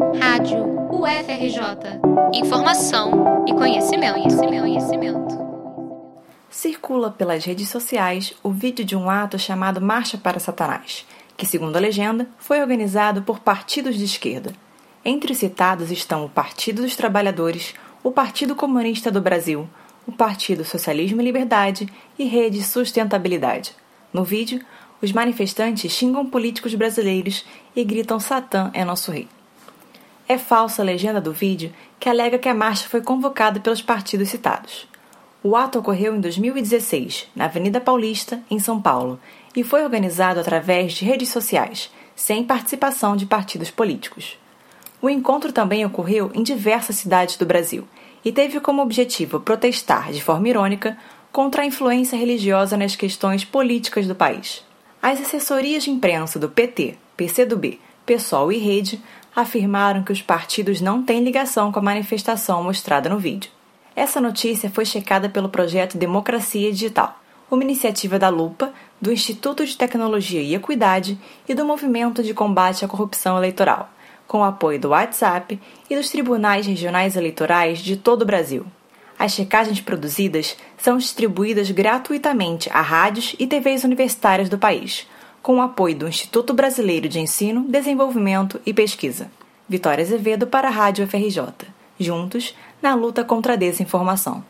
Rádio UFRJ. Informação e conhecimento, conhecimento, conhecimento. Circula pelas redes sociais o vídeo de um ato chamado Marcha para Satanás, que, segundo a legenda, foi organizado por partidos de esquerda. Entre os citados estão o Partido dos Trabalhadores, o Partido Comunista do Brasil, o Partido Socialismo e Liberdade e Rede Sustentabilidade. No vídeo, os manifestantes xingam políticos brasileiros e gritam Satã é nosso rei. É falsa a legenda do vídeo que alega que a marcha foi convocada pelos partidos citados. O ato ocorreu em 2016, na Avenida Paulista, em São Paulo, e foi organizado através de redes sociais, sem participação de partidos políticos. O encontro também ocorreu em diversas cidades do Brasil e teve como objetivo protestar de forma irônica contra a influência religiosa nas questões políticas do país. As assessorias de imprensa do PT, PCdoB, PSOL e Rede afirmaram que os partidos não têm ligação com a manifestação mostrada no vídeo. Essa notícia foi checada pelo projeto Democracia Digital, uma iniciativa da Lupa, do Instituto de Tecnologia e Equidade e do Movimento de Combate à Corrupção Eleitoral, com o apoio do WhatsApp e dos tribunais regionais eleitorais de todo o Brasil. As checagens produzidas são distribuídas gratuitamente a rádios e TVs universitárias do país, com o apoio do Instituto Brasileiro de Ensino, Desenvolvimento e Pesquisa. Vitória Azevedo para a Rádio FRJ. Juntos, na luta contra a desinformação.